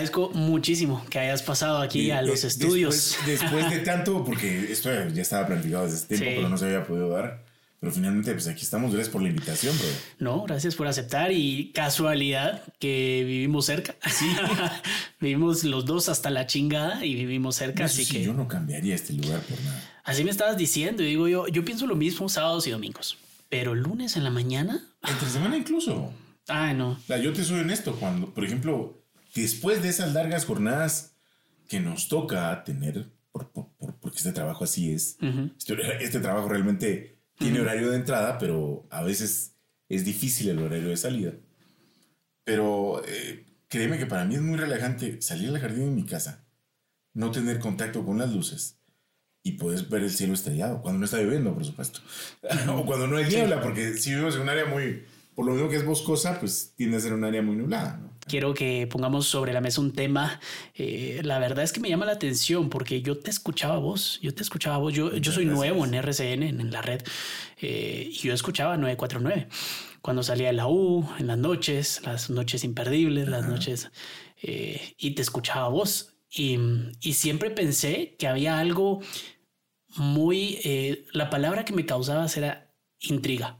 agradezco muchísimo que hayas pasado aquí a los estudios. Después, de tanto, porque esto ya estaba planificado desde tiempo, pero no se había podido dar. Pero finalmente, pues aquí estamos. Gracias por la invitación, bro. No, gracias por aceptar y casualidad que vivimos cerca. Sí. vivimos los dos hasta la chingada y vivimos cerca, así que... Yo no cambiaría este lugar por nada. Así me estabas diciendo y digo yo, yo pienso lo mismo sábados y domingos. Pero lunes en la mañana... Entre semana incluso. Ah, no. yo te soy honesto, cuando, por ejemplo, después de esas largas jornadas que nos toca tener, porque este trabajo así es, este, este trabajo realmente tiene horario de entrada, pero a veces es difícil el horario de salida. Pero eh, créeme que para mí es muy relajante salir al jardín de mi casa, no tener contacto con las luces y puedes ver el cielo estrellado, cuando no está lloviendo, por supuesto. o cuando no hay niebla, porque si vivimos en un área muy, por lo mismo que es boscosa, pues tiende a ser un área muy nublada. ¿no? quiero que pongamos sobre la mesa un tema. Eh, la verdad es que me llama la atención porque yo te escuchaba vos, yo te escuchaba vos, yo, yo soy nuevo en RCN, en, la red, eh, y yo escuchaba 949 cuando salía de la U, en las noches, las noches imperdibles, las noches, eh, y te escuchaba vos. Y, y, siempre pensé que había algo muy, la palabra que me causaba era intriga,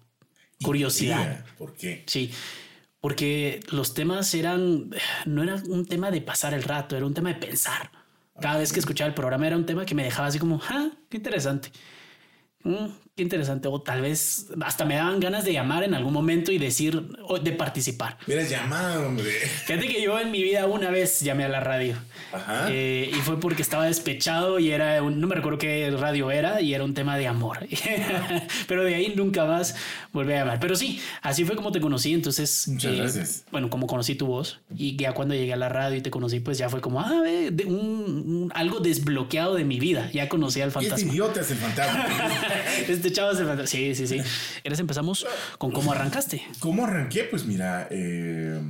curiosidad. ¿Por qué? Sí porque los temas eran, no era un tema de pasar el rato, era un tema de pensar. Cada vez que escuchaba el programa era un tema que me dejaba así como, ah, qué interesante. Mm, qué interesante. O tal vez hasta me daban ganas de llamar en algún momento y decir, o de participar. Hubieras llamado, hombre. Fíjate que yo en mi vida una vez llamé a la radio. Eh, y fue porque estaba despechado y era un, no me recuerdo qué radio era y era un tema de amor. Pero de ahí nunca más volví a llamar. Pero sí, así fue como te conocí. Entonces, muchas eh, gracias. Bueno, como conocí tu voz y ya cuando llegué a la radio y te conocí, pues ya fue como, ah, un, algo desbloqueado de mi vida. Ya conocí al este fantasma. Este idiota es el fantasma. este chavo es el fantasma. Sí, sí, sí. Eres empezamos con cómo arrancaste. ¿Cómo arranqué? Pues mira, eh,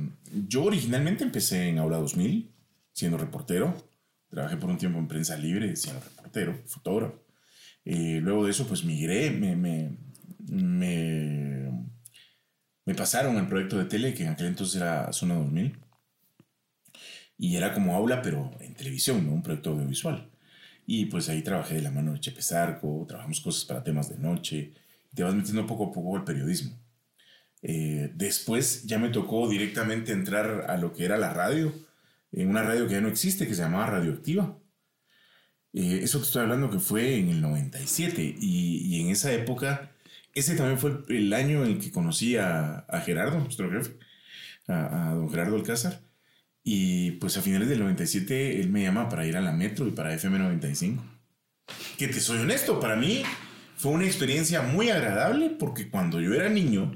yo originalmente empecé en Aula 2000 siendo reportero. Trabajé por un tiempo en prensa libre siendo reportero, fotógrafo. Eh, luego de eso, pues migré, me, me, me, me, pasaron al proyecto de tele, que en aquel entonces era Zona 2000. Y era como aula, pero en televisión, ¿no? Un proyecto audiovisual. Y pues ahí trabajé de la mano de Chepe Zarco, trabajamos cosas para temas de noche. te vas metiendo poco a poco al periodismo. Eh, después ya me tocó directamente entrar a lo que era la radio en una radio que ya no existe, que se llamaba Radioactiva. Eh, eso te estoy hablando que fue en el 97 y, en esa época, ese también fue el, año en el que conocí a, Gerardo, nuestro jefe, a, don Gerardo Alcázar. Y pues a finales del 97 él me llama para ir a la Metro y para FM 95. Que te soy honesto, para mí fue una experiencia muy agradable porque cuando yo era niño,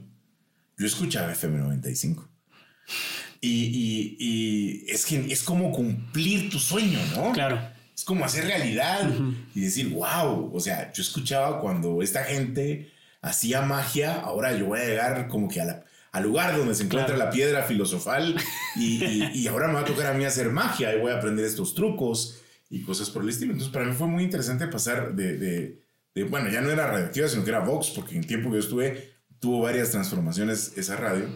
yo escuchaba FM 95. Y, es que es como cumplir tu sueño, ¿no? Claro. Es como hacer realidad y decir, wow, o sea, yo escuchaba cuando esta gente hacía magia, ahora yo voy a llegar como que al lugar donde se encuentra la piedra filosofal y, ahora me va a tocar a mí hacer magia y voy a aprender estos trucos y cosas por el estilo. Entonces para mí fue muy interesante pasar de, bueno, ya no era radioactiva, sino que era Vox, porque en el tiempo que yo estuve tuvo varias transformaciones esa radio.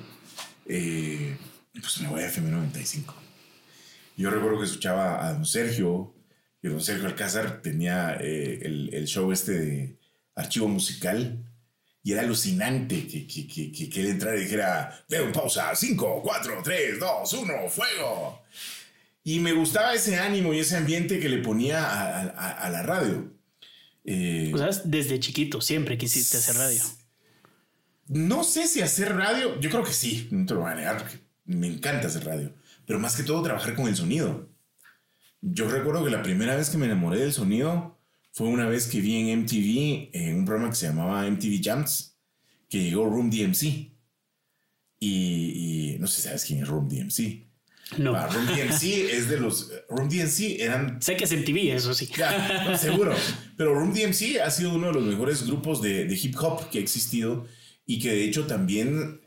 Eh, pues me voy a FM 95. Yo recuerdo que escuchaba a don Sergio, y don Sergio Alcázar tenía eh, el, show este de archivo musical, y era alucinante que, que, que, que él entrara y dijera, un pausa, 5, 4, 3, 2, 1, fuego. Y me gustaba ese ánimo y ese ambiente que le ponía a, la radio. Eh, desde chiquito siempre quisiste hacer radio. No sé si hacer radio, yo creo que sí, no te lo voy a negar, me encanta hacer radio, pero más que todo trabajar con el sonido. Yo recuerdo que la primera vez que me enamoré del sonido fue una vez que vi en MTV, en un programa que se llamaba MTV Jams, que llegó Room DMC. Y, no sé si sabes quién es Room DMC. No. Ah, Room DMC es de los. Room DMC eran. Sé que es MTV, eso sí. Ya, seguro. Pero Room DMC ha sido uno de los mejores grupos de, de hip hop que ha existido y que de hecho también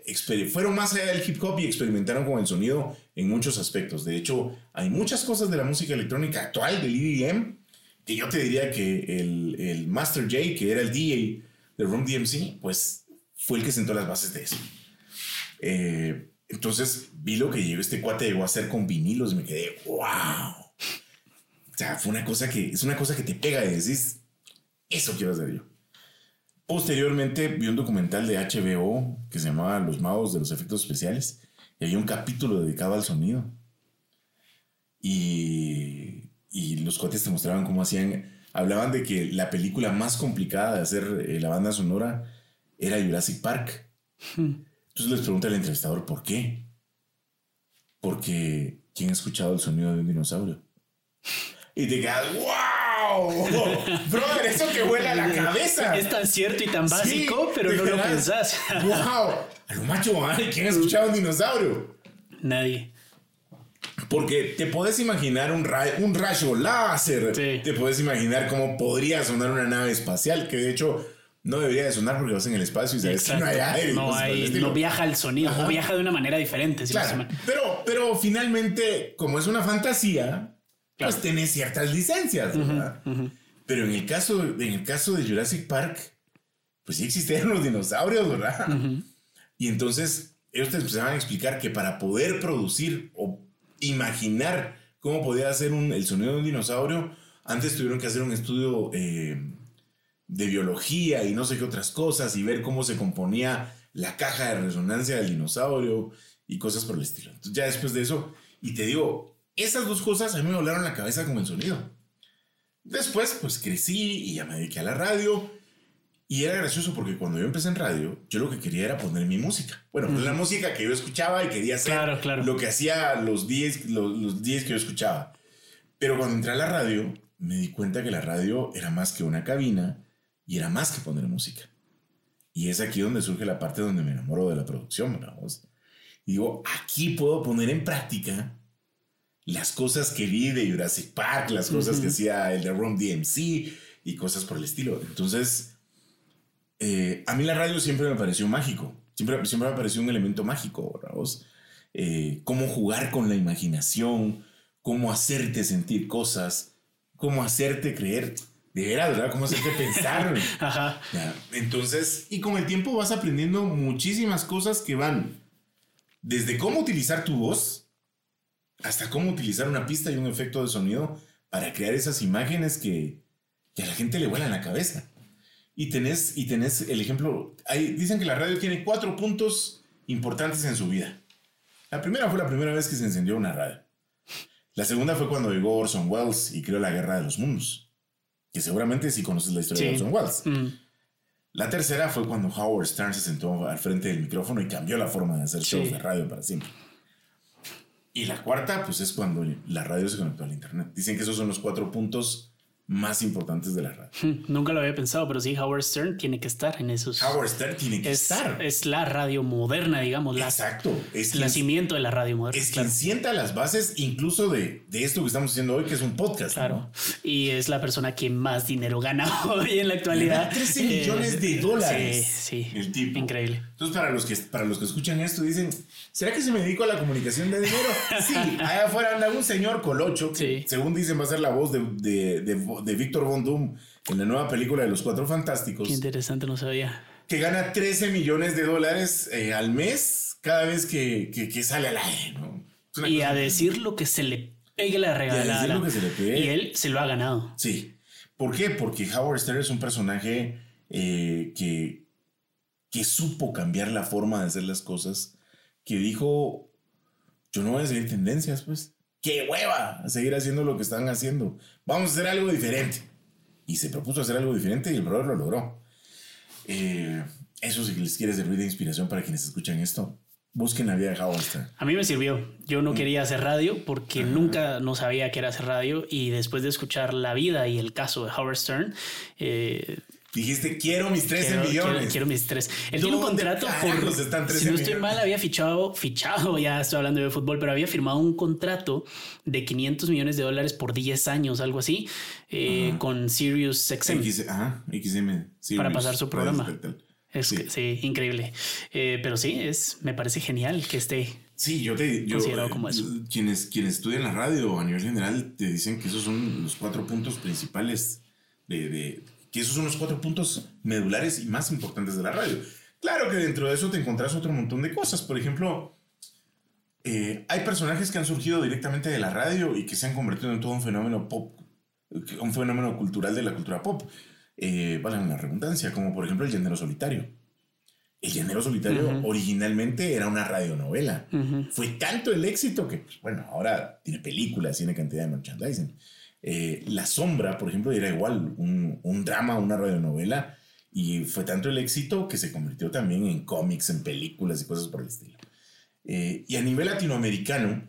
fueron más allá del hip hop y experimentaron con el sonido en muchos aspectos. De hecho, hay muchas cosas de la música electrónica actual, del EDM, que yo te diría que el, el Master J, que era el DJ de Room DMC, pues fue el que sentó las bases de eso. Eh, Entonces vi lo que llegó este cuate llegó a hacer con vinilos y me quedé, wow. O sea, fue una cosa que es una cosa que te pega y decís, eso quiero hacer yo. Posteriormente vi un documental de HBO que se llamaba Los Magos de los Efectos Especiales y había un capítulo dedicado al sonido. Y, y los cuates te mostraban cómo hacían, hablaban de que la película más complicada de hacer eh, la banda sonora era Jurassic Park. Entonces les pregunta al entrevistador, ¿por qué? Porque ¿quién ha escuchado el sonido de un dinosaurio? Y te quedas, ¡wow! Brother, eso que vuela la cabeza. Es tan cierto y tan básico, pero no lo pensás. ¡Wow! A lo macho, ¿quién ha escuchado un dinosaurio? Nadie. Porque te puedes imaginar un, un rayo láser. Te puedes imaginar cómo podría sonar una nave espacial, que de hecho no debería de sonar porque vas en el espacio y sabes que no hay aire. No, hay, no viaja el sonido, no viaja de una manera diferente. claro, pero, pero finalmente, como es una fantasía, pues tiene ciertas licencias, ¿verdad? Pero en el, caso, en el caso de Jurassic Park, pues sí existieron los dinosaurios, ¿verdad? Y entonces ellos te empezaban a explicar que para poder producir o imaginar cómo podía hacer un, el sonido de un dinosaurio, antes tuvieron que hacer un estudio eh, de biología y no sé qué otras cosas y ver cómo se componía la caja de resonancia del dinosaurio y cosas por el estilo. Entonces ya después de eso, y te digo, esas dos cosas a mí me volaron la cabeza con el sonido. Después, pues crecí y ya me dediqué a la radio. Y era gracioso porque cuando yo empecé en radio, yo lo que quería era poner mi música. Bueno, pues la música que yo escuchaba y quería hacer lo que hacía los 10 los, los que yo escuchaba. Pero cuando entré a la radio, me di cuenta que la radio era más que una cabina y era más que poner música. Y es aquí donde surge la parte donde me enamoro de la producción, Y digo, aquí puedo poner en práctica las cosas que vi de Jurassic Park, las cosas que hacía el de Rom DMC y cosas por el estilo. Entonces, eh, a mí la radio siempre me pareció mágico. Siempre, siempre me pareció un elemento mágico, eh, cómo jugar con la imaginación, cómo hacerte sentir cosas, cómo hacerte creer de veras, ¿verdad? ¿Cómo hacerte pensar? Ajá. Entonces, y con el tiempo vas aprendiendo muchísimas cosas que van desde cómo utilizar tu voz hasta cómo utilizar una pista y un efecto de sonido para crear esas imágenes que, a la gente le vuelan la cabeza. Y tenés, y tenés el ejemplo, dicen que la radio tiene cuatro puntos importantes en su vida. La primera fue la primera vez que se encendió una radio. La segunda fue cuando llegó Orson Welles y creó la Guerra de los Mundos que seguramente sí conoces la historia de Orson Welles. Mm. La tercera fue cuando Howard Stern se sentó al frente del micrófono y cambió la forma de hacer shows de radio para siempre. Y la cuarta, pues es cuando la radio se conectó al Internet. Dicen que esos son los cuatro puntos más importantes de la radio. Hmm, nunca lo había pensado, pero sí, Howard Stern tiene que estar en esos. Howard Stern tiene que estar. Es la radio moderna, digamos. Exacto. es el nacimiento de la radio moderna. Es quien sienta las bases incluso de, de, esto que estamos haciendo hoy, que es un podcast. Claro. Y es la persona que más dinero gana hoy en la actualidad. 13 millones de dólares. Sí, sí. El tipo. Increíble. Entonces, para los que, para los que escuchan esto, dicen, ¿será que se me dedico a la comunicación de dinero? sí, allá afuera anda un señor colocho, que según dicen va a ser la voz de, de, de, de Víctor Von Doom en la nueva película de Los Cuatro Fantásticos. Qué interesante, no sabía. Que gana 13 millones de dólares eh, al mes cada vez que, que, sale al aire, ¿no? Y a decir lo que se le pegue la regalada. Y, lo que se le pegue. y él se lo ha ganado. Sí. ¿Por qué? Porque Howard Stern es un personaje eh, que, que supo cambiar la forma de hacer las cosas, que dijo, yo no voy a seguir tendencias, pues. ¡Qué hueva! A seguir haciendo lo que están haciendo. Vamos a hacer algo diferente. Y se propuso hacer algo diferente y el brother lo logró. Eh, eso si les quiere servir de inspiración para quienes escuchan esto, busquen la vida de Howard Stern. A mí me sirvió. Yo no mm. quería hacer radio porque nunca no sabía qué era hacer radio y después de escuchar la vida y el caso de Howard Stern, eh, Dijiste, quiero mis 13 millones. Quiero, mis 3. Él tiene un contrato por. si no estoy mal, había fichado, fichado, ya estoy hablando de fútbol, pero había firmado un contrato de 500 millones de dólares por 10 años, algo así, eh, con Sirius XM. ajá, XM. para pasar su programa. Es sí. increíble. Eh, pero sí, es, me parece genial que esté. Sí, yo te yo, considerado como eso. Quienes, quienes estudian la radio a nivel general te dicen que esos son los cuatro puntos principales de que esos son los cuatro puntos medulares y más importantes de la radio. Claro que dentro de eso te encontrás otro montón de cosas. Por ejemplo, eh, hay personajes que han surgido directamente de la radio y que se han convertido en todo un fenómeno pop, un fenómeno cultural de la cultura pop. Eh, vale la redundancia, como por ejemplo el Llanero Solitario. El Llanero Solitario originalmente era una radionovela. Fue tanto el éxito que, pues, bueno, ahora tiene películas, tiene cantidad de merchandising. Eh, la Sombra, por ejemplo, era igual, un, un drama, una radionovela, y fue tanto el éxito que se convirtió también en cómics, en películas y cosas por el estilo. Eh, y a nivel latinoamericano,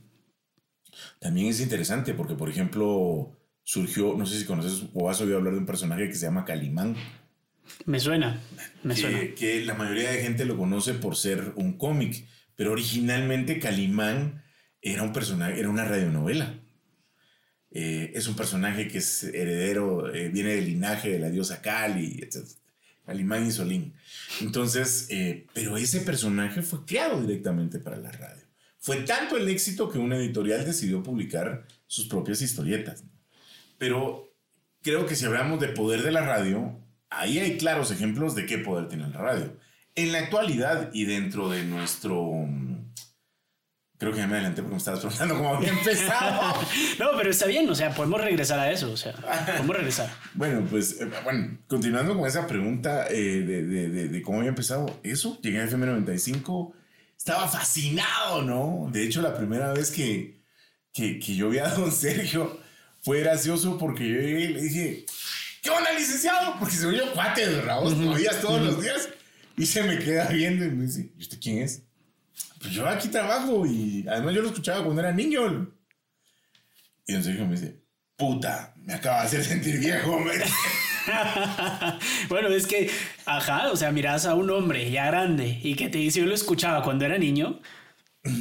también es interesante porque, por ejemplo, surgió, no sé si conoces o has oído hablar de un personaje que se llama Calimán. Me suena, me suena. Que la mayoría de gente lo conoce por ser un cómic, pero originalmente Calimán era un personaje, era una radionovela. Eh, es un personaje que es heredero, eh, viene del linaje de la diosa Cali, etc. Calimán y Solín. Entonces, eh, pero ese personaje fue creado directamente para la radio. Fue tanto el éxito que una editorial decidió publicar sus propias historietas. Pero creo que si hablamos de poder de la radio, ahí hay claros ejemplos de qué poder tiene la radio. En la actualidad y dentro de nuestro Creo que ya me adelanté porque me estabas preguntando cómo había empezado. no, pero está bien, o sea, podemos regresar a eso, o sea, podemos regresar. bueno, pues, eh, bueno, continuando con esa pregunta eh, de, de, de, cómo había empezado eso, llegué a FM95, estaba fascinado, ¿no? De hecho, la primera vez que, que, que yo vi a don Sergio fue gracioso porque yo llegué y le dije, ¿qué onda, licenciado? Porque se yo cuate de Raúl, uh todos los días. Y se me queda viendo y me dice, ¿y usted quién es? Pues yo aquí trabajo y además yo lo escuchaba cuando era niño. Y don Sergio me dice, puta, me acaba de hacer sentir viejo. bueno, es que, ajá, o sea, miras a un hombre ya grande y que te dice, yo lo escuchaba cuando era niño.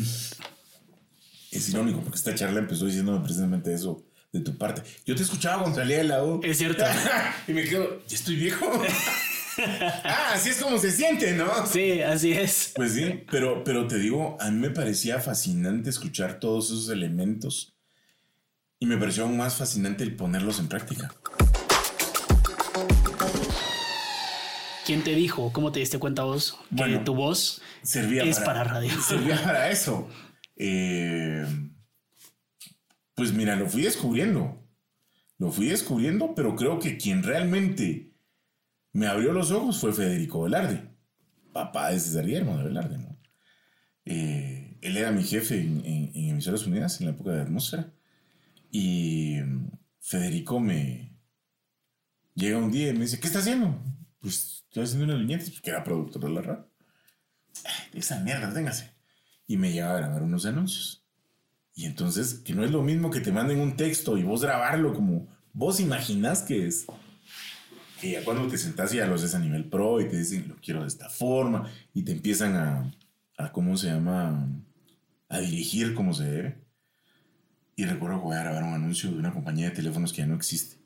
Es irónico porque esta charla empezó diciéndome precisamente eso de tu parte. Yo te escuchaba cuando salía de la U. Es cierto. y me quedo, ya estoy viejo. ah, así es como se siente, ¿no? Sí, así es. Pues sí, pero, pero te digo, a mí me parecía fascinante escuchar todos esos elementos y me pareció aún más fascinante el ponerlos en práctica. ¿Quién te dijo? ¿Cómo te diste cuenta vos que tu voz servía es para, radio? Servía para eso. Eh, pues mira, lo fui descubriendo. Lo fui descubriendo, pero creo que quien realmente me abrió los ojos fue Federico Velarde, papá de César Guillermo de Velarde, ¿no? Eh, él era mi jefe en, Emisoras Unidas en la época de Atmósfera. Y mm, Federico me llega un día y me dice, ¿qué está haciendo? Pues estoy haciendo unas viñetas, que era productor de la radio. Esa mierda, téngase. Y me lleva a grabar unos anuncios. Y entonces, que no es lo mismo que te manden un texto y vos grabarlo como vos imaginás que es que ya cuando te sentás y ya lo haces a nivel pro y te dicen, lo quiero de esta forma, y te empiezan a, a ¿cómo se llama? A dirigir como se debe. Y recuerdo que voy a grabar un anuncio de una compañía de teléfonos que ya no existe.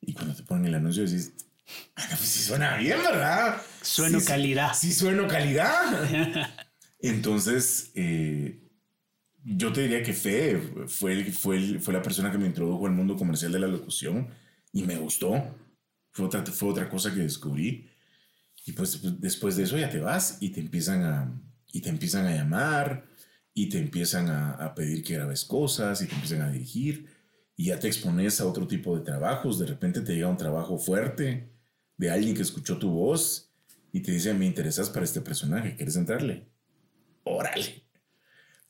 Y cuando te ponen el anuncio dices, ah, pues sí suena bien, ¿verdad? Sueno calidad. Sí, sueno calidad. Entonces, eh, yo te diría que Fe fue, fue, fue la persona que me introdujo al mundo comercial de la locución y me gustó. Fue otra, fue otra cosa que descubrí. Y pues, pues después de eso ya te vas y te empiezan a, y te empiezan a llamar y te empiezan a, a, pedir que grabes cosas y te empiezan a dirigir y ya te expones a otro tipo de trabajos. De repente te llega un trabajo fuerte de alguien que escuchó tu voz y te dice, me interesas para este personaje, ¿quieres entrarle? Órale.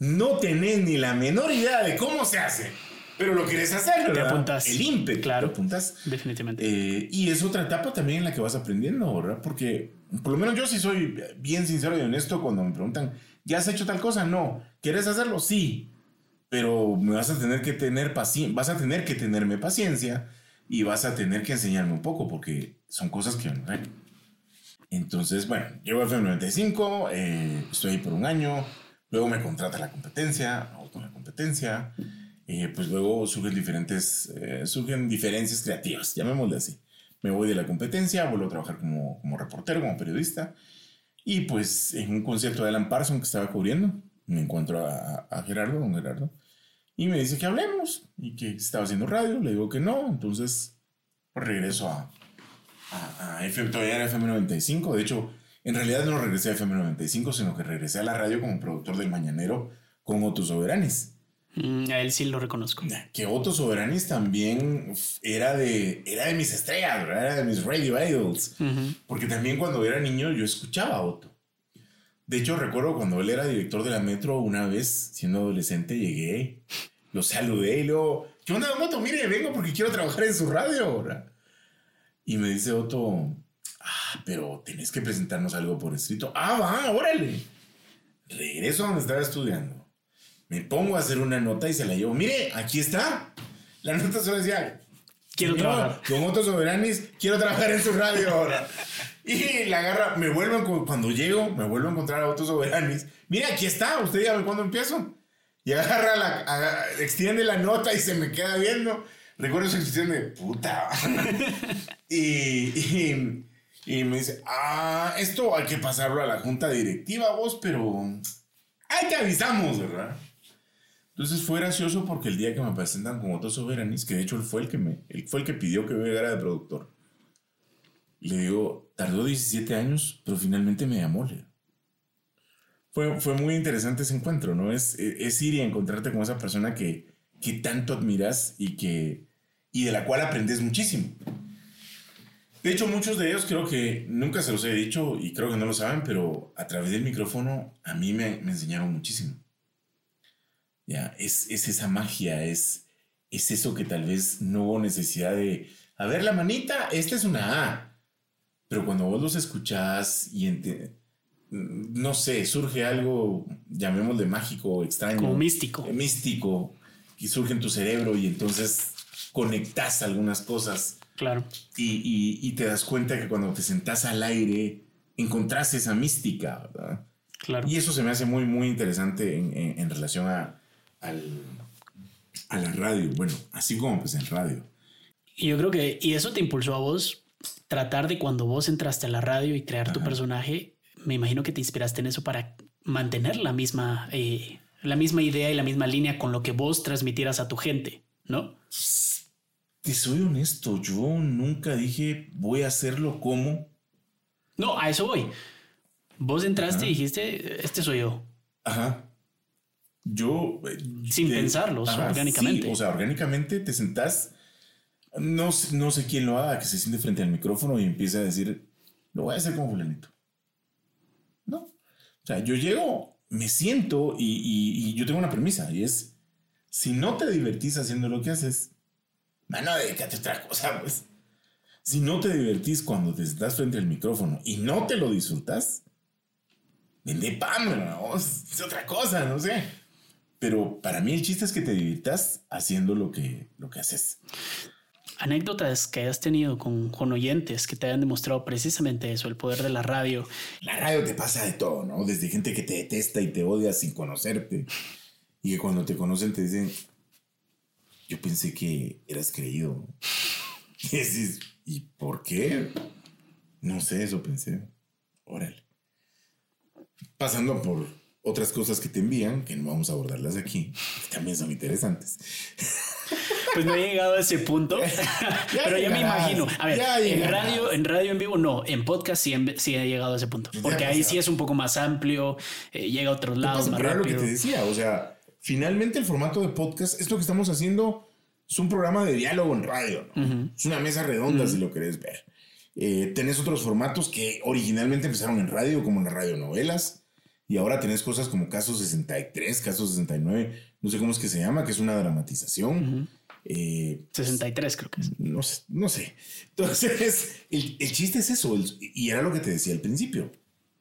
No tenés ni la menor idea de cómo se hace pero lo quieres hacer, ¿verdad? Te apuntas. El ímpetu. Claro. Te apuntas. Definitivamente. Eh, y es otra etapa también en la que vas aprendiendo, ¿verdad? Porque por lo menos yo sí soy bien sincero y honesto cuando me preguntan, ¿ya has hecho tal cosa? No. ¿Quieres hacerlo? Sí. Pero me vas a tener que tener paciencia, vas a tener que tenerme paciencia y vas a tener que enseñarme un poco porque son cosas que no Entonces, bueno, llego a FM95, eh, estoy ahí por un año, luego me contrata la competencia, hago con la competencia. Eh, pues luego surgen diferentes, eh, surgen diferencias creativas, llamémosle así. Me voy de la competencia, vuelvo a trabajar como, como reportero, como periodista, y pues en un concierto de Alan Parsons que estaba cubriendo, me encuentro a, a Gerardo, don Gerardo, y me dice que hablemos, y que estaba haciendo radio, le digo que no, entonces regreso a, a, a FM, todavía era FM 95, de hecho, en realidad no regresé a FM 95, sino que regresé a la radio como productor del Mañanero, con Otto Soberanis. Mm, a él sí lo reconozco. Que Otto Soberanis también era de, era de mis estrellas, era de mis radio idols. Porque también cuando era niño yo escuchaba a Otto. De hecho, recuerdo cuando él era director de la Metro, una vez, siendo adolescente, llegué, lo saludé y luego, ¿qué onda, Otto? Mire, vengo porque quiero trabajar en su radio ahora. Y me dice Otto, ah, pero tenés que presentarnos algo por escrito. Ah, va, órale. Regreso a donde estaba estudiando. Me pongo a hacer una nota y se la llevo. Mire, aquí está. La nota solo decía, quiero trabajar. Con Otto Soberanis, quiero trabajar en su radio ahora. Y la agarra, me vuelvo, cuando llego, me vuelvo a encontrar a Otto Soberanis. Mire, aquí está, usted dígame cuándo empiezo. Y agarra la, extiende la nota y se me queda viendo. Recuerdo su expresión de puta. y, y, me dice, ah, esto hay que pasarlo a la junta directiva, vos, pero ahí te avisamos, ¿verdad? Entonces fue gracioso porque el día que me presentan con Otto Soberanis, que de hecho él fue el que me, él fue el que pidió que me llegara de productor. Le digo, tardó 17 años, pero finalmente me llamó. Fue, fue muy interesante ese encuentro, ¿no? Es, es ir y encontrarte con esa persona que, que tanto admiras y, que, y de la cual aprendes muchísimo. De hecho, muchos de ellos creo que nunca se los he dicho y creo que no lo saben, pero a través del micrófono a mí me, me enseñaron muchísimo. Ya, es, es esa magia, es, es eso que tal vez no hubo necesidad de, a ver la manita, esta es una A. Pero cuando vos los escuchás y no sé, surge algo, llamémosle mágico, extraño. Como místico. místico, y surge en tu cerebro y entonces conectas algunas cosas. Claro. Y, te das cuenta que cuando te sentás al aire, encontrás esa mística, ¿verdad? Claro. Y eso se me hace muy, muy interesante en, relación a, al, a la radio. Bueno, así como pues en radio. Y yo creo que, y eso te impulsó a vos tratar de cuando vos entraste a la radio y crear tu personaje, me imagino que te inspiraste en eso para mantener la misma, eh, la misma idea y la misma línea con lo que vos transmitieras a tu gente, ¿no? Te soy honesto, yo nunca dije voy a hacerlo como. No, a eso voy. Vos entraste y dijiste, este soy yo. Ajá. Yo. Eh, Sin pensarlo, orgánicamente. o sea, orgánicamente te sentás no, no sé quién lo haga, que se siente frente al micrófono y empiece a decir, lo voy a hacer como fulanito. No. O sea, yo llego, me siento y, yo tengo una premisa y es, si no te divertís haciendo lo que haces, mano, dedícate a otra cosa, pues. Si no te divertís cuando te estás frente al micrófono y no te lo disfrutas, vende pan, ¿no? es otra cosa, no sé. Pero para mí el chiste es que te divirtas haciendo lo que, lo que haces anécdotas que hayas tenido con, con, oyentes que te hayan demostrado precisamente eso, el poder de la radio. La radio te pasa de todo, ¿no? Desde gente que te detesta y te odia sin conocerte. Y que cuando te conocen te dicen, yo pensé que eras creído. Y dices, ¿y por qué? No sé, eso pensé. Órale. Pasando por otras cosas que te envían, que no vamos a abordarlas aquí, que también son interesantes. Pues no he llegado a ese punto, pero ya me imagino. A ver, en radio, en radio en vivo no, en podcast sí, he llegado a ese punto, porque ahí sí es un poco más amplio, eh, llega a otros lados más rápido. lo que te decía, o sea, finalmente el formato de podcast, esto que estamos haciendo es un programa de diálogo en radio, es una mesa redonda si lo querés ver. Eh, tenés otros formatos que originalmente empezaron en radio, como las radionovelas. Y ahora tenés cosas como Caso 63, Caso 69, no sé cómo es que se llama, que es una dramatización. 63 eh, creo que es. No, no sé. Entonces, el, chiste es eso, y era lo que te decía al principio.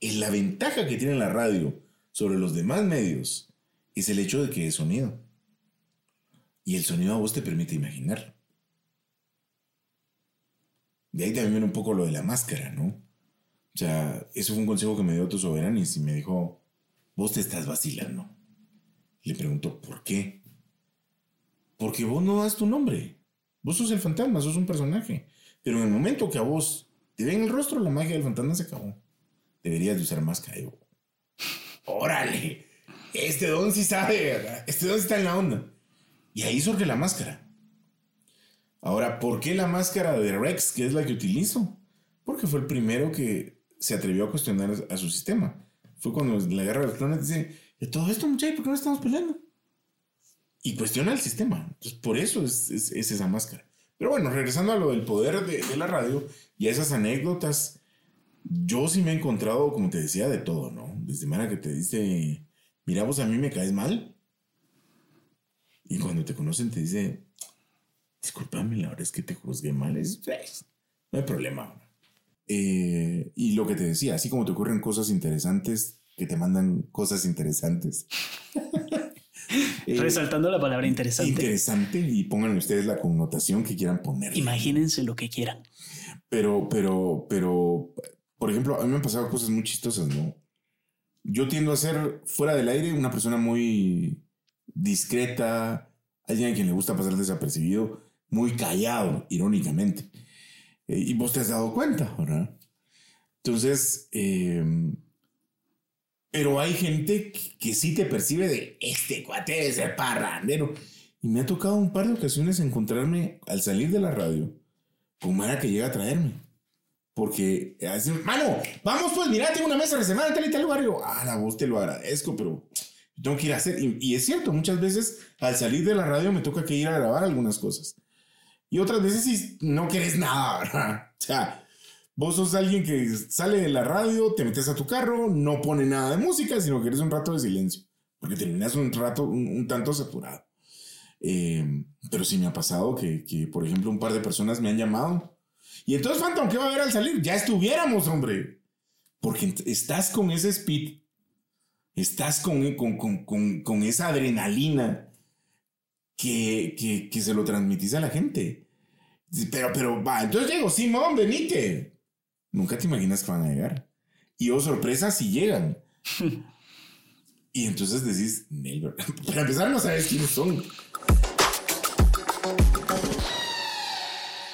la ventaja que tiene la radio sobre los demás medios es el hecho de que es sonido. Y el sonido a vos te permite imaginar. De ahí también viene un poco lo de la máscara, ¿no? O sea, eso fue un consejo que me dio tu soberanis y me dijo, vos te estás vacilando. Le pregunto, ¿por qué? Porque vos no das tu nombre. Vos sos el fantasma, sos un personaje. Pero en el momento que a vos te ven el rostro, la magia del fantasma se acabó. Deberías de usar máscara. Órale, este don sí sabe, ¿verdad? Este don está en la onda. Y ahí surge la máscara. Ahora, ¿por qué la máscara de Rex, que es la que utilizo? Porque fue el primero que se atrevió a cuestionar a su sistema. Fue cuando la guerra de los clones dice, de todo esto, muchachos, ¿por qué no estamos peleando? Y cuestiona el sistema. Entonces, por eso es, es, esa máscara. Pero bueno, regresando a lo del poder de, de, la radio y a esas anécdotas, yo sí me he encontrado, como te decía, de todo, ¿no? Desde manera que te dice, mira, vos a mí me caes mal. Y cuando te conocen te dice, discúlpame, la verdad es que te juzgué mal. Es, no hay problema. Eh, y lo que te decía, así como te ocurren cosas interesantes, que te mandan cosas interesantes. Eh, Resaltando la palabra interesante. Interesante y pongan ustedes la connotación que quieran poner. Imagínense lo que quieran. Pero, pero, pero, por ejemplo, a mí me han pasado cosas muy chistosas, ¿no? Yo tiendo a ser fuera del aire una persona muy discreta, alguien a quien le gusta pasar desapercibido, muy callado, irónicamente. Eh, y vos te has dado cuenta, ¿verdad? Entonces, em, pero hay gente que, sí te percibe de este cuate de ser parrandero. Y me ha tocado un par de ocasiones encontrarme al salir de la radio con Mara que llega a traerme. Porque, así, mano, vamos pues, mira, tengo una mesa reservada en tal y tal lugar. Y yo, ah, la voz te lo agradezco, pero tengo que ir a hacer. Y, y, es cierto, muchas veces al salir de la radio me toca que ir a grabar algunas cosas. Y otras veces no quieres nada, ¿verdad? O sea, vos sos alguien que sale de la radio, te metes a tu carro, no pone nada de música, sino que eres un rato de silencio. Porque terminas un rato un, tanto saturado. Eh, pero sí me ha pasado que, que, por ejemplo, un par de personas me han llamado. Y entonces, Phantom, ¿qué va a haber al salir? Ya estuviéramos, hombre. Porque estás con ese speed, estás con, con, con, con esa adrenalina que, que, se lo transmitís a la gente. Pero, pero, va, entonces llego, Simón, venite. Nunca te imaginas que van a llegar. Y oh, sorpresa si llegan. y entonces decís, Para empezar, no sabes quiénes son.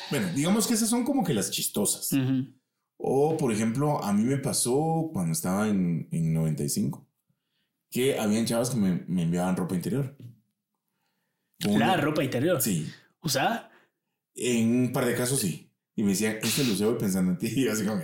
Bueno, digamos que esas son como que las chistosas. O, por ejemplo, a mí me pasó cuando estaba en, en 95 que habían chavas que me, me enviaban ropa interior. La ropa interior. Sí. ¿Usada? En un par de casos sí. Y me decían, este lo llevo pensando en ti. Y yo así como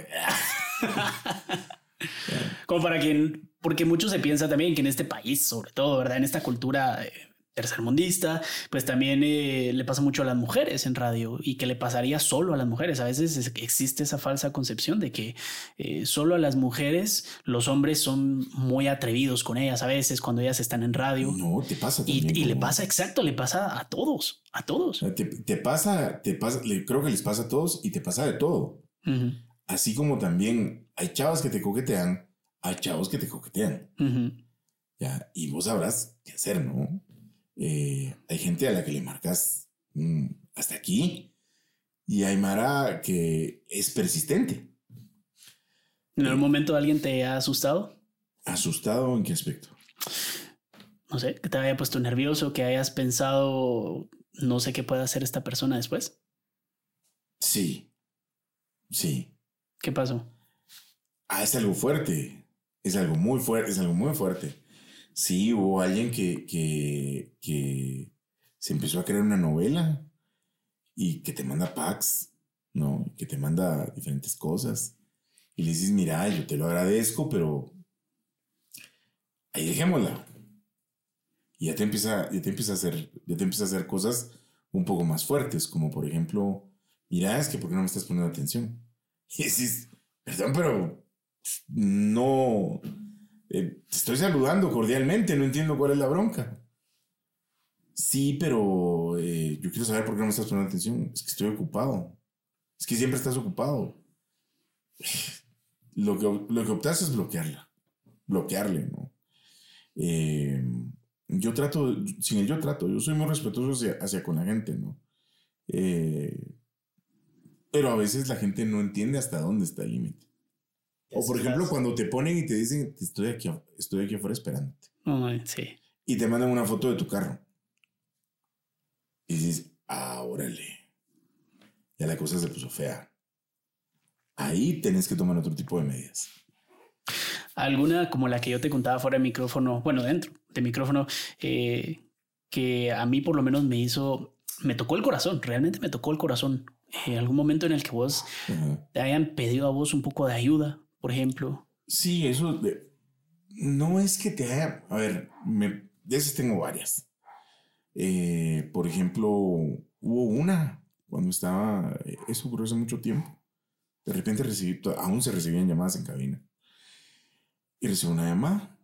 como para quien, porque mucho se piensa también que en este país, sobre todo, ¿verdad? En esta cultura eh, tercermundista, pues también eh, le pasa mucho a las mujeres en radio y que le pasaría solo a las mujeres. A veces existe esa falsa concepción de que eh, solo a las mujeres los hombres son muy atrevidos con ellas a veces cuando ellas están en radio. No, te pasa. y, y le pasa, exacto, le pasa a todos, a todos. Te, pasa, te pasa, creo que les pasa a todos y te pasa de todo. Así como también hay chavas que te coquetean, hay chavos que te coquetean. Ya, y vos sabrás qué hacer, ¿no? Eh, hay gente a la que le marcas mm, hasta aquí y hay Mara que es persistente. ¿En algún momento alguien te ha asustado? ¿Asustado en qué aspecto? No sé, que te haya puesto nervioso, que hayas pensado, no sé qué puede hacer esta persona después. Sí, sí. ¿Qué pasó? Ah, es algo fuerte, es algo muy fuerte, es algo muy fuerte. Sí, hubo alguien que, que, que se empezó a crear una novela y que te manda packs, ¿no? Que te manda diferentes cosas. Y le dices, mira, yo te lo agradezco, pero ahí dejémosla. Y ya te empieza, ya te empieza a hacer, ya te empieza a hacer cosas un poco más fuertes, como por ejemplo, mira, es que ¿por qué no me estás poniendo atención? Y decís, perdón, pero no, eh, te estoy saludando cordialmente, no entiendo cuál es la bronca. Sí, pero eh, yo quiero saber por qué no me estás poniendo atención. Es que estoy ocupado. Es que siempre estás ocupado. Lo que, lo que optas es bloquearla. Bloquearle, ¿no? Eh, yo trato, sin el yo trato, yo soy muy respetuoso hacia, con la gente, ¿no? pero a veces la gente no entiende hasta dónde está el límite. O por ejemplo, cuando te ponen y te dicen, estoy aquí, estoy aquí afuera esperándote. sí. Y te mandan una foto de tu carro. Y dices, ah, órale. Ya la cosa se puso fea. Ahí tenés que tomar otro tipo de medidas. Alguna como la que yo te contaba fuera de micrófono, bueno, dentro de micrófono, eh, que a mí por lo menos me hizo, me tocó el corazón, realmente me tocó el corazón. En eh, algún momento en el que vos te hayan pedido a vos un poco de ayuda por ejemplo. Sí, eso no es que te haya. A ver, me, de esas tengo varias. Eh, por ejemplo, hubo una cuando estaba. Eso ocurrió hace mucho tiempo. De repente recibí, aún se recibían llamadas en cabina. Y recibí una llamada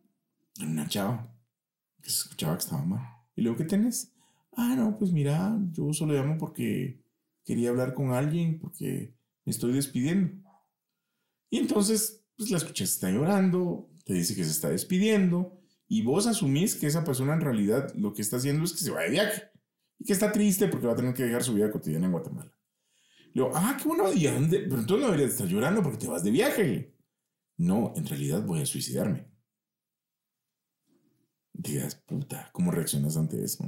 en una chava que se escuchaba que estaba mal. Y luego, ¿qué tenés? Ah, no, pues mira, yo solo llamo porque quería hablar con alguien, porque me estoy despidiendo. Y entonces, pues la escuché, está llorando, te dice que se está despidiendo, y vos asumís que esa persona en realidad lo que está haciendo es que se va de viaje, y que está triste porque va a tener que dejar su vida cotidiana en Guatemala. Le digo, ah, qué bueno pero entonces no deberías estar llorando porque te vas de viaje. No, en realidad voy a suicidarme. Digas, puta, ¿cómo reaccionas ante eso?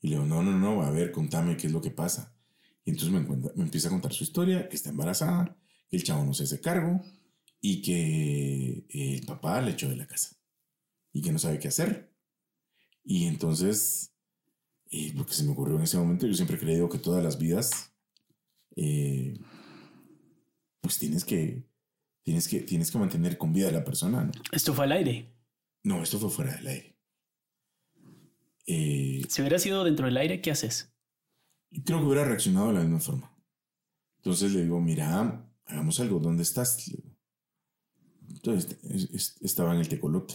Y le digo, no, no, no, a ver, contame qué es lo que pasa. Y entonces me, me empieza a contar su historia, que está embarazada, el chavo no se hace cargo y que el papá le echó de la casa y que no sabe qué hacer. Y entonces, eh, lo que se me ocurrió en ese momento, yo siempre he creído que todas las vidas, eh, pues tienes que, tienes, que, tienes que mantener con vida a la persona. ¿Esto fue al aire? No, esto fue fuera del aire. Eh, si hubiera sido dentro del aire, ¿qué haces? Creo que hubiera reaccionado de la misma forma. Entonces le digo, mira, hagamos algo, ¿dónde estás? Entonces estaba en el Tecolote,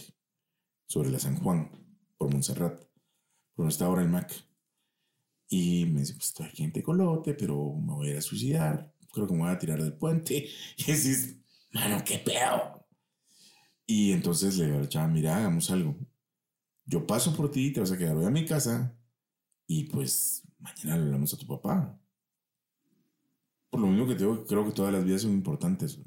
sobre la San Juan, por Montserrat, donde está ahora el MAC. Y me dice, pues estoy aquí en Tecolote, pero me voy a ir a suicidar. Creo que me voy a tirar del puente. Y decís, mano, qué pedo. Y entonces le digo a la chava, mira, hagamos algo. Yo paso por ti, te vas a quedar hoy a mi casa y pues mañana le hablamos a tu papá. Por lo mismo que te digo, creo que todas las vidas son importantes.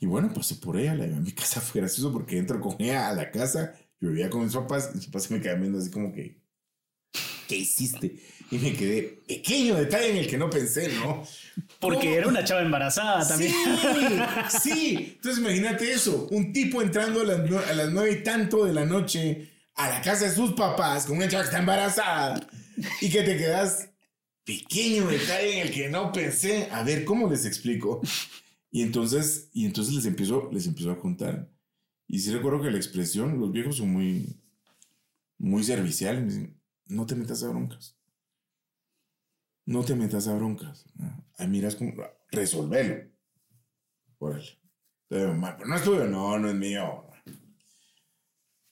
Y bueno, pasé por ella, la llevé a mi casa. Fue gracioso porque entro con ella a la casa. Yo vivía con mis papás y mis papás me quedaban viendo así como que, ¿qué hiciste? Y me quedé, pequeño detalle en el que no pensé, ¿no? Porque era una chava embarazada también. Sí, sí. Entonces imagínate eso, un tipo entrando a las, a las nueve y tanto de la noche a la casa de sus papás con una chava que está embarazada y que te quedas, pequeño detalle en el que no pensé. A ver, ¿cómo les explico? Y entonces, y entonces les empiezo, les empiezo a contar. Y sí recuerdo que la expresión, los viejos son muy, muy serviciales. Me dicen, no te metas a broncas. No te metas a broncas. Ahí miras como, resolvelo. Órale. Pero no es tuyo, no, no es mío.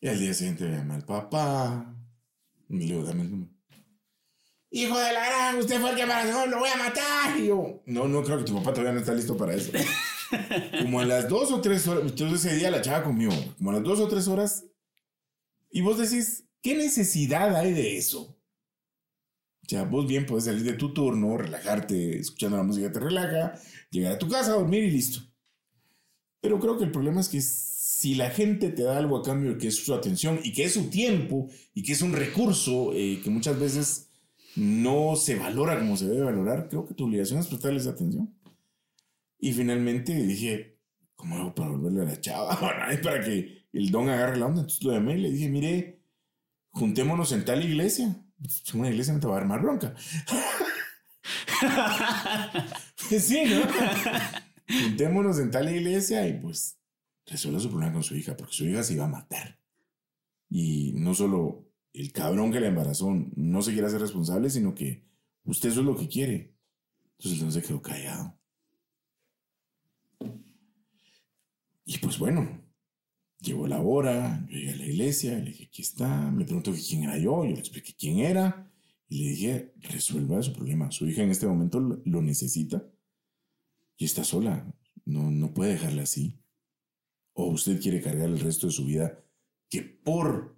Y al día siguiente me llama el papá. Y le digo, dame el número. Hijo de la gran, usted fue el que embarazó, lo voy a matar. Y yo, no, no creo que tu papá todavía no está listo para eso. como a las dos o tres horas, entonces ese día la chava conmigo, como a las dos o tres horas, y vos decís, ¿qué necesidad hay de eso? O sea, vos bien puedes salir de tu turno, relajarte, escuchando la música te relaja, llegar a tu casa, dormir y listo. Pero creo que el problema es que si la gente te da algo a cambio que es su atención y que es su tiempo y que es un recurso eh, que muchas veces no se valora como se debe valorar, creo que tu obligación es prestarles atención. Y finalmente dije, ¿cómo hago para volverle a la chava? para que el don agarre la onda. Entonces lo llamé y le dije, mire, juntémonos en tal iglesia. Es una iglesia no te va a dar más bronca. sí, ¿no? Juntémonos en tal iglesia y pues resuelva su problema con su hija, porque su hija se iba a matar. Y no solo el cabrón que la embarazó no se quiere hacer responsable, sino que usted eso es lo que quiere. Entonces el se quedó callado. Y pues bueno, llegó la hora, yo llegué a la iglesia, le dije, aquí está, me preguntó quién era yo, yo le expliqué quién era, y le dije, resuelva su problema. Su hija en este momento lo necesita y está sola, no, no puede dejarla así. O usted quiere cargar el resto de su vida que por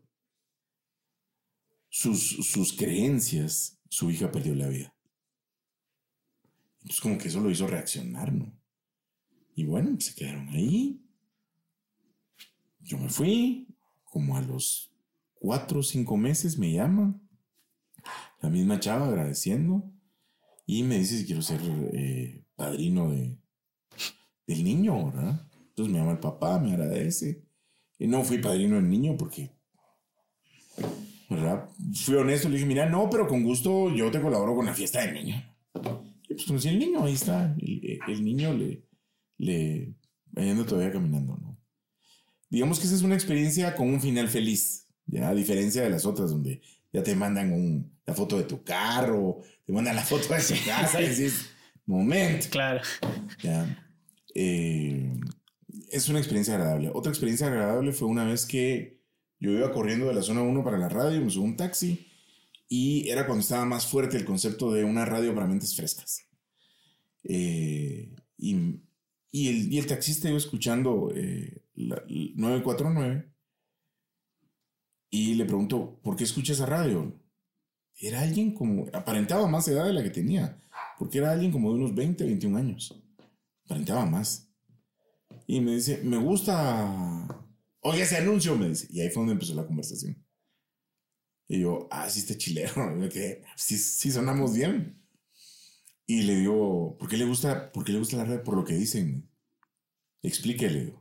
sus, sus creencias su hija perdió la vida. Entonces como que eso lo hizo reaccionar, ¿no? Y bueno, se quedaron ahí. Yo me fui, como a los cuatro o cinco meses me llama, la misma chava agradeciendo, y me dice si quiero ser eh, padrino de, del niño, ¿verdad? Entonces me llama el papá, me agradece. Y no fui padrino del niño porque, ¿verdad? Fui honesto, le dije, mira, no, pero con gusto yo te colaboro con la fiesta del niño. Y pues conocí al niño, ahí está. El, el niño le, le, anda todavía caminando, ¿no? digamos que esa es una experiencia con un final feliz, ya a diferencia de las otras donde ya te mandan un, la foto de tu carro, te mandan la foto de tu casa y dices, momento. Claro. Ya. Eh, es una experiencia agradable. Otra experiencia agradable fue una vez que yo iba corriendo de la zona 1 para la radio, me subí un taxi y era cuando estaba más fuerte el concepto de una radio para mentes frescas. Eh, y, el, y, el, taxista iba escuchando eh, la, 949 y le preguntó, ¿por qué escucha esa radio? Era alguien como, aparentaba más edad de la que tenía, porque era alguien como de unos 20, 21 años. Aparentaba más. Y me dice, me gusta, oye ese anuncio, me dice. Y ahí fue donde empezó la conversación. Y yo, ah, sí está chilero. Me quedé, sí, sí sonamos bien. Y le digo, ¿por qué le gusta, por qué le gusta la radio? Por lo que dicen. Explíquele.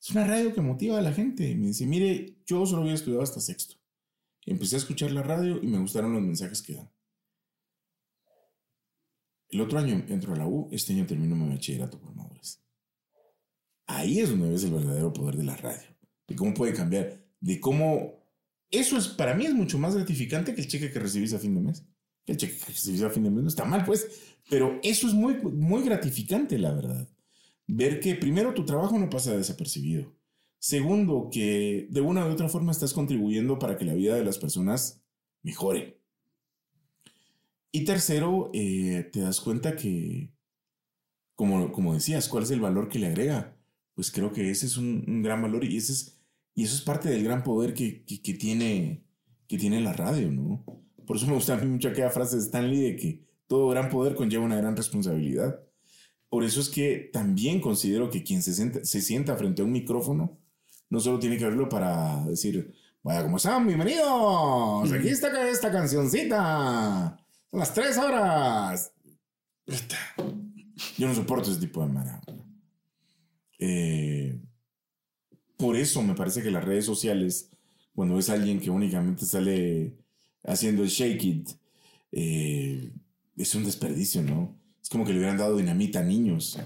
Es una radio que motiva a la gente. Me dice, mire, yo solo había estudiado hasta sexto. Empecé a escuchar la radio y me gustaron los mensajes que dan. El otro año entro a la U, este año termino mi bachillerato por madurez. Ahí es donde ves el verdadero poder de la radio. De cómo puede cambiar. De cómo... Eso es, para mí es mucho más gratificante que el cheque que recibís a fin de mes. El cheque que recibís a fin de mes no está mal, pues. Pero eso es muy, muy gratificante, la verdad. Ver que primero tu trabajo no pasa desapercibido. Segundo, que de una u otra forma estás contribuyendo para que la vida de las personas mejore. Y tercero, eh, te das cuenta que, como, como decías, ¿cuál es el valor que le agrega? Pues creo que ese es un, gran valor y, ese es, y eso es parte del gran poder que, que, tiene, que tiene la radio, ¿no? Por eso me gusta a mí mucho aquella frase de Stanley de que todo gran poder conlleva una gran responsabilidad. Por eso es que también considero que quien se sienta, se sienta frente a un micrófono no solo tiene que verlo para decir, vaya, ¿cómo están? Bienvenidos. Aquí está esta cancioncita. Son las tres horas. Yo no soporto ese tipo de manera. Eh, por eso me parece que las redes sociales, cuando es alguien que únicamente sale haciendo el shake it, eh, es un desperdicio, ¿no? Es como que le hubieran dado dinamita a niños.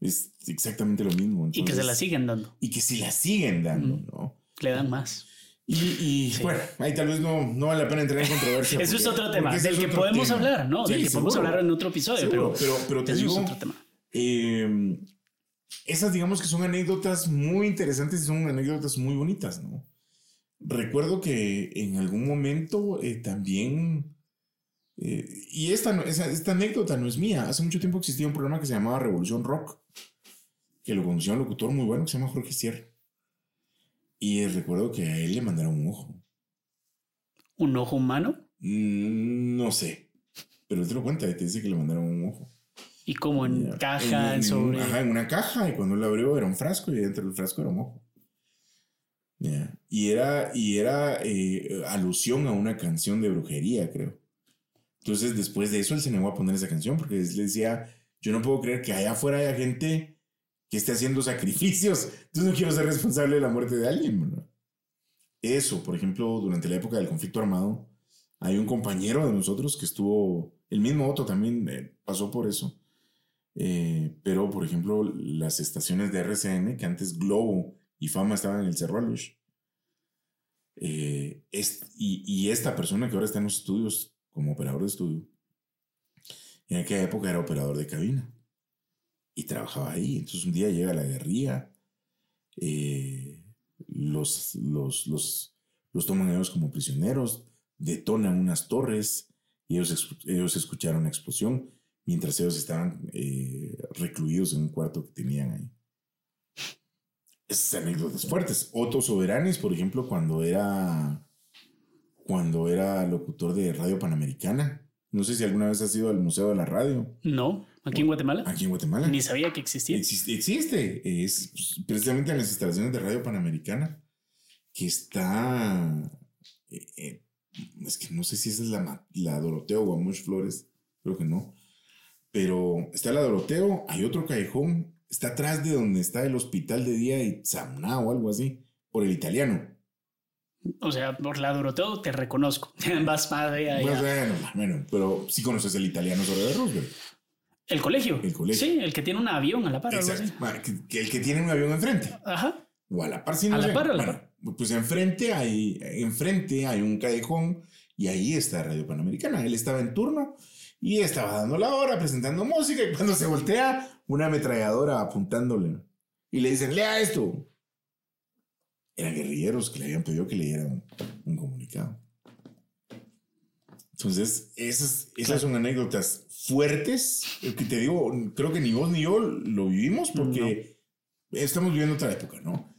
Es exactamente lo mismo. y que se la siguen dando. Y que si la siguen dando, ¿no? Le dan más. Y, bueno, ahí tal vez no, no vale la pena entrar en controversia. Eso es otro tema, del que podemos hablar, ¿no? del que podemos hablar en otro episodio, pero, pero, pero te digo, es otro tema. Eh, esas digamos que son anécdotas muy interesantes y son anécdotas muy bonitas, ¿no? Recuerdo que en algún momento eh, también, eh, y esta, esta anécdota no es mía, hace mucho tiempo existía un programa que se llamaba Revolución Rock, que lo conducía un locutor muy bueno que se llama Jorge Sierra. Y recuerdo que a él le mandaron un ojo. ¿Un ojo humano? Mm, no sé, pero él te lo cuenta, te dice que le mandaron un ojo. Y como en caja, en, sobre. Ajá, en una caja. Y cuando lo abrió era un frasco y dentro del frasco era un ojo. Y era, y era eh, alusión a una canción de brujería, creo. Entonces, después de eso, él se negó a poner esa canción porque le decía: Yo no puedo creer que allá afuera haya gente que esté haciendo sacrificios. Entonces, no quiero ser responsable de la muerte de alguien. Eso, por ejemplo, durante la época del conflicto armado, hay un compañero de nosotros que estuvo, el mismo Otto también eh, pasó por eso eh, pero, por ejemplo, las estaciones de RCN, que antes Globo y Fama estaban en el Cerro Alush, eh, y, esta persona que ahora está en los estudios como operador de estudio, en aquella época era operador de cabina y trabajaba ahí. Entonces un día llega la guerrilla, eh, los, los, los, los toman ellos como prisioneros, detonan unas torres y ellos, ellos escucharon una explosión mientras ellos estaban eh, recluidos en un cuarto que tenían ahí. Esas anécdotas fuertes. Otto Soberanes, por ejemplo, cuando era, cuando era locutor de Radio Panamericana. No sé si alguna vez has ido al Museo de la Radio. No, aquí en Guatemala. Aquí en Guatemala. Ni sabía que existía. Existe, existe. Es precisamente en las instalaciones de Radio Panamericana, que está... Eh, eh, es que no sé si esa es la, la Doroteo Guamuch Flores, creo que no pero está la Doroteo, hay otro callejón, está atrás de donde está el hospital de día y Zamna o algo así, por el italiano. O sea, por la Doroteo te reconozco. Vas para allá. Bueno, bueno, pero sí conoces el italiano sobre de Roosevelt. El colegio. El colegio. Sí, el que tiene un avión a la par. Exacto. el que tiene un avión enfrente. Ajá. O a la par, si no A la par, a la Bueno, pues enfrente hay, enfrente hay un callejón y ahí está Radio Panamericana. Él estaba en turno y estaba dando la hora, presentando música y cuando se voltea, una ametralladora apuntándole. Y le dicen, lea esto. Eran guerrilleros que le habían pedido que leyeran un comunicado. Entonces, esas, esas son anécdotas fuertes. Que te digo, creo que ni vos ni yo lo vivimos porque estamos viviendo otra época, ¿no?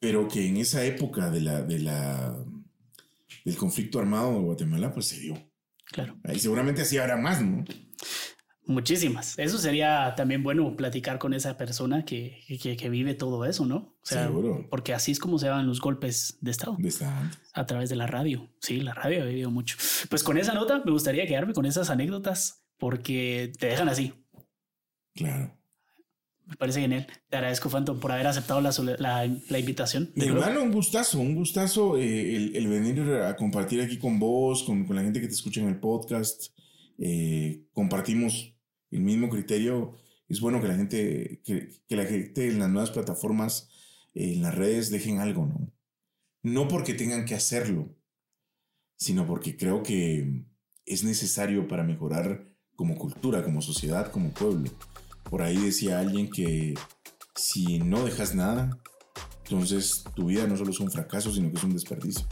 Pero que en esa época de la, de la, del conflicto armado de Guatemala, pues se dio. Claro. Ahí seguramente así habrá más, ¿no? Muchísimas. Eso sería también bueno platicar con esa persona que, que, que vive todo eso, ¿no? O sea, Seguro. porque así es como se dan los golpes de Estado. De esta antes. a través de la radio. Sí, la radio ha vivido mucho. Pues con esa nota me gustaría quedarme con esas anécdotas porque te dejan así. Claro. Me parece genial. Te agradezco, Phantom, por haber aceptado la, la, la invitación. De hermano, un gustazo, un gustazo eh, el, el venir a compartir aquí con vos, con, con la gente que te escucha en el podcast. Eh, compartimos el mismo criterio. Es bueno que la gente, que, que la gente en las nuevas plataformas, eh, en las redes, dejen algo, ¿no? No porque tengan que hacerlo, sino porque creo que es necesario para mejorar como cultura, como sociedad, como pueblo. Por ahí decía alguien que si no dejas nada, entonces tu vida no solo es un fracaso, sino que es un desperdicio.